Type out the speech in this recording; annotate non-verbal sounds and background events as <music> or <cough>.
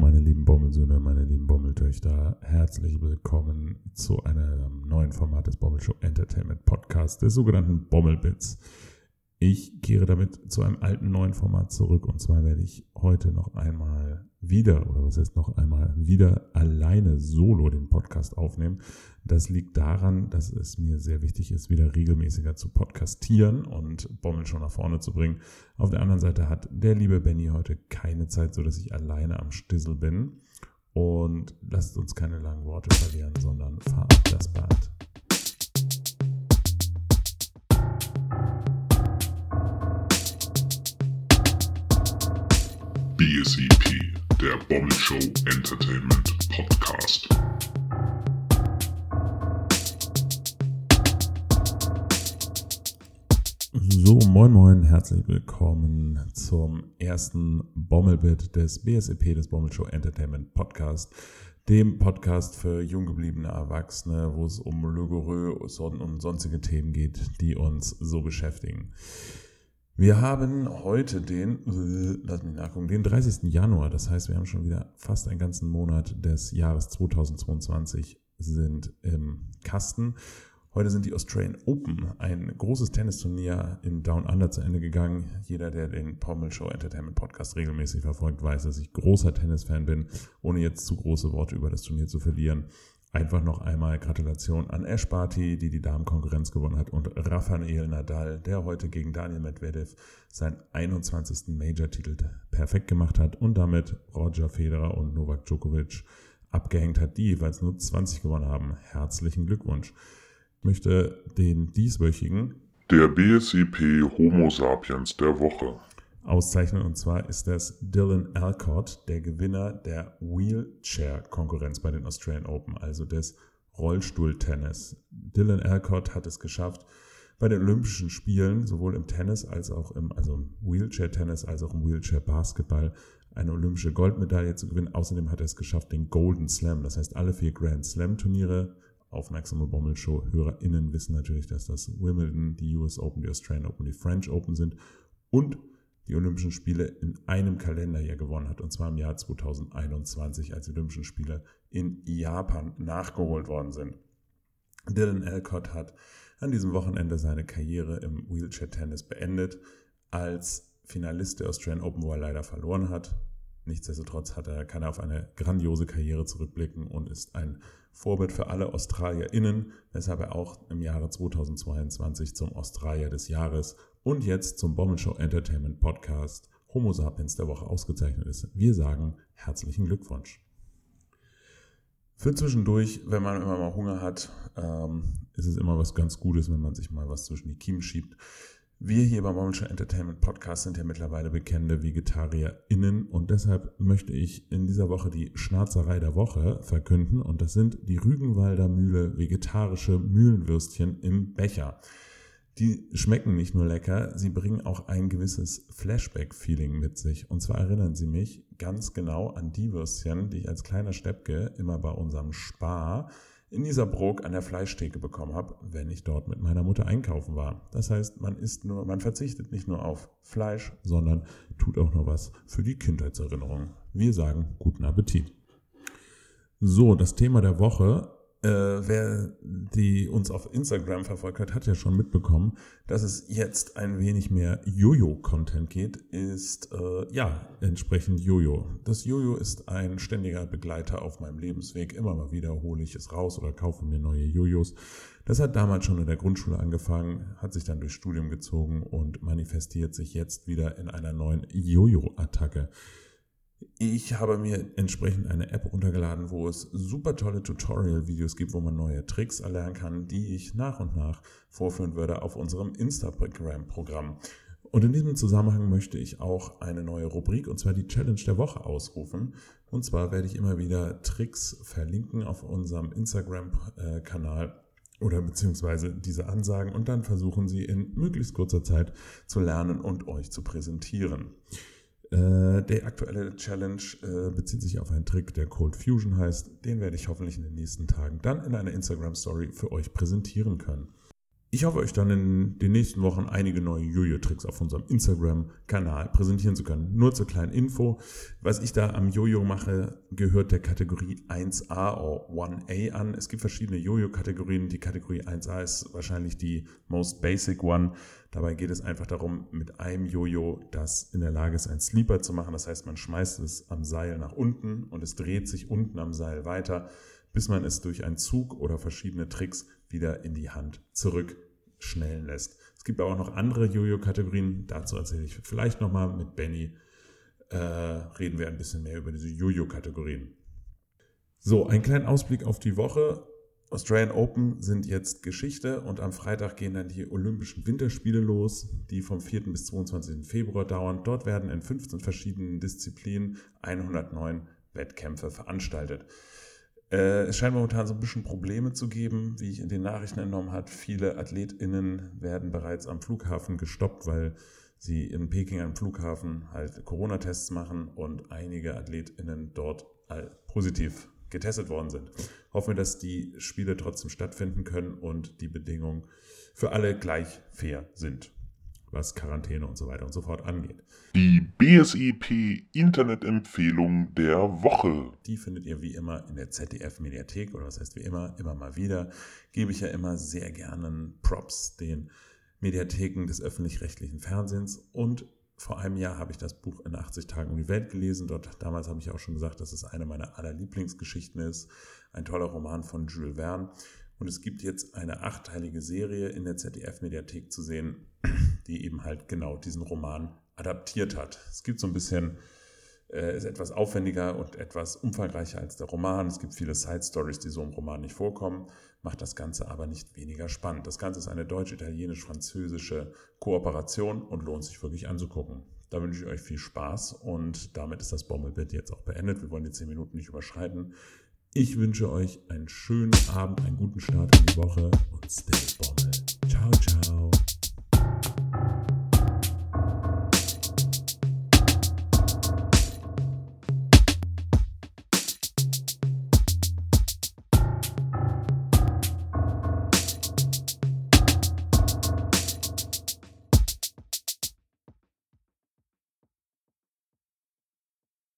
Meine lieben Bommelsöhne, meine lieben Bommeltöchter, herzlich willkommen zu einem neuen Format des Bommelshow Entertainment Podcast, des sogenannten Bommelbits. Ich kehre damit zu einem alten neuen Format zurück und zwar werde ich heute noch einmal wieder, oder was heißt noch einmal, wieder alleine solo den Podcast aufnehmen. Das liegt daran, dass es mir sehr wichtig ist, wieder regelmäßiger zu podcastieren und Bommel schon nach vorne zu bringen. Auf der anderen Seite hat der liebe Benny heute keine Zeit, so dass ich alleine am Stissel bin. Und lasst uns keine langen Worte verlieren, sondern fahr ab das Bad. BSEP, der Bommel Show Entertainment Podcast. So, moin moin, herzlich willkommen zum ersten Bommelbit des BSEP, des Bommel Show Entertainment Podcast, dem Podcast für jung gebliebene Erwachsene, wo es um Logorö und sonstige Themen geht, die uns so beschäftigen. Wir haben heute den, lass mich nachgucken, den 30. Januar. Das heißt, wir haben schon wieder fast einen ganzen Monat des Jahres 2022 sind im Kasten. Heute sind die Australian Open, ein großes Tennisturnier in Down Under zu Ende gegangen. Jeder, der den Pommel Show Entertainment Podcast regelmäßig verfolgt, weiß, dass ich großer Tennisfan bin, ohne jetzt zu große Worte über das Turnier zu verlieren. Einfach noch einmal Gratulation an Ash Barty, die die Damenkonkurrenz gewonnen hat, und Rafael Nadal, der heute gegen Daniel Medvedev seinen 21. Major-Titel perfekt gemacht hat und damit Roger Federer und Novak Djokovic abgehängt hat, die jeweils nur 20 gewonnen haben. Herzlichen Glückwunsch. Ich möchte den dieswöchigen Der BSEP Homo Sapiens der Woche auszeichnen. Und zwar ist das Dylan Alcott, der Gewinner der Wheelchair-Konkurrenz bei den Australian Open, also des Rollstuhltennis. Dylan Alcott hat es geschafft, bei den Olympischen Spielen, sowohl im Tennis als auch im, also Wheelchair-Tennis als auch im Wheelchair-Basketball, eine olympische Goldmedaille zu gewinnen. Außerdem hat er es geschafft, den Golden Slam, das heißt alle vier Grand Slam-Turniere, aufmerksame Bommelshow-HörerInnen wissen natürlich, dass das Wimbledon, die US Open, die Australian Open, die French Open sind und die Olympischen Spiele in einem Kalenderjahr gewonnen hat, und zwar im Jahr 2021, als die Olympischen Spiele in Japan nachgeholt worden sind. Dylan Alcott hat an diesem Wochenende seine Karriere im Wheelchair-Tennis beendet, als Finalist der Australian Open, wo er leider verloren hat. Nichtsdestotrotz hat er, kann er auf eine grandiose Karriere zurückblicken und ist ein Vorbild für alle AustralierInnen, weshalb er auch im Jahre 2022 zum Australier des Jahres und jetzt zum Bommelshow Entertainment Podcast Homo Sapiens der Woche ausgezeichnet ist. Wir sagen herzlichen Glückwunsch. Für zwischendurch, wenn man immer mal Hunger hat, ähm, ist es immer was ganz Gutes, wenn man sich mal was zwischen die Kiemen schiebt. Wir hier beim Momentary Entertainment Podcast sind ja mittlerweile bekannte VegetarierInnen und deshalb möchte ich in dieser Woche die Schnarzerei der Woche verkünden und das sind die Rügenwalder Mühle vegetarische Mühlenwürstchen im Becher. Die schmecken nicht nur lecker, sie bringen auch ein gewisses Flashback-Feeling mit sich. Und zwar erinnern sie mich ganz genau an die Würstchen, die ich als kleiner Steppke immer bei unserem Spar in dieser Bruck an der Fleischtheke bekommen habe, wenn ich dort mit meiner Mutter einkaufen war. Das heißt, man isst nur, man verzichtet nicht nur auf Fleisch, sondern tut auch noch was für die Kindheitserinnerung. Wir sagen guten Appetit. So, das Thema der Woche äh, wer die uns auf Instagram verfolgt hat, hat ja schon mitbekommen, dass es jetzt ein wenig mehr Jojo-Content geht, ist äh, ja entsprechend Jojo. Das Jojo ist ein ständiger Begleiter auf meinem Lebensweg. Immer mal wieder hole ich es raus oder kaufe mir neue Jojos. Das hat damals schon in der Grundschule angefangen, hat sich dann durchs Studium gezogen und manifestiert sich jetzt wieder in einer neuen Jojo-Attacke. Ich habe mir entsprechend eine App runtergeladen, wo es super tolle Tutorial-Videos gibt, wo man neue Tricks erlernen kann, die ich nach und nach vorführen würde auf unserem Instagram-Programm. Und in diesem Zusammenhang möchte ich auch eine neue Rubrik, und zwar die Challenge der Woche ausrufen. Und zwar werde ich immer wieder Tricks verlinken auf unserem Instagram-Kanal oder beziehungsweise diese Ansagen und dann versuchen sie in möglichst kurzer Zeit zu lernen und euch zu präsentieren. Äh, der aktuelle Challenge äh, bezieht sich auf einen Trick, der Cold Fusion heißt. Den werde ich hoffentlich in den nächsten Tagen dann in einer Instagram Story für euch präsentieren können. Ich hoffe, euch dann in den nächsten Wochen einige neue Jojo-Tricks auf unserem Instagram-Kanal präsentieren zu können. Nur zur kleinen Info. Was ich da am Jojo mache, gehört der Kategorie 1a oder 1a an. Es gibt verschiedene Jojo-Kategorien. Die Kategorie 1a ist wahrscheinlich die most basic one. Dabei geht es einfach darum, mit einem Jojo, das in der Lage ist, einen Sleeper zu machen. Das heißt, man schmeißt es am Seil nach unten und es dreht sich unten am Seil weiter, bis man es durch einen Zug oder verschiedene Tricks wieder in die Hand zurückschnellen lässt. Es gibt aber auch noch andere Jojo-Kategorien. Dazu erzähle ich vielleicht nochmal mit Benny. Äh, reden wir ein bisschen mehr über diese Jojo-Kategorien. So, ein kleiner Ausblick auf die Woche. Australian Open sind jetzt Geschichte und am Freitag gehen dann die Olympischen Winterspiele los, die vom 4. bis 22. Februar dauern. Dort werden in 15 verschiedenen Disziplinen 109 Wettkämpfe veranstaltet. Äh, es scheint momentan so ein bisschen Probleme zu geben, wie ich in den Nachrichten entnommen habe. Viele AthletInnen werden bereits am Flughafen gestoppt, weil sie in Peking am Flughafen halt Corona-Tests machen und einige AthletInnen dort positiv getestet worden sind. Hoffen wir, dass die Spiele trotzdem stattfinden können und die Bedingungen für alle gleich fair sind was Quarantäne und so weiter und so fort angeht. Die BSIP Internetempfehlung der Woche. Die findet ihr wie immer in der ZDF Mediathek oder was heißt wie immer, immer mal wieder. Gebe ich ja immer sehr gerne Props den Mediatheken des öffentlich-rechtlichen Fernsehens und vor einem Jahr habe ich das Buch in 80 Tagen um die Welt gelesen. Dort, damals habe ich auch schon gesagt, dass es eine meiner aller Lieblingsgeschichten ist. Ein toller Roman von Jules Verne. Und es gibt jetzt eine achteilige Serie in der ZDF-Mediathek zu sehen, <clears throat> die eben halt genau diesen Roman adaptiert hat. Es gibt so ein bisschen, äh, ist etwas aufwendiger und etwas umfangreicher als der Roman. Es gibt viele Side-Stories, die so im Roman nicht vorkommen, macht das Ganze aber nicht weniger spannend. Das Ganze ist eine deutsch-italienisch-französische Kooperation und lohnt sich wirklich anzugucken. Da wünsche ich euch viel Spaß und damit ist das Bommelbett jetzt auch beendet. Wir wollen die 10 Minuten nicht überschreiten. Ich wünsche euch einen schönen Abend, einen guten Start in die Woche und stay Bommel. Ciao, ciao.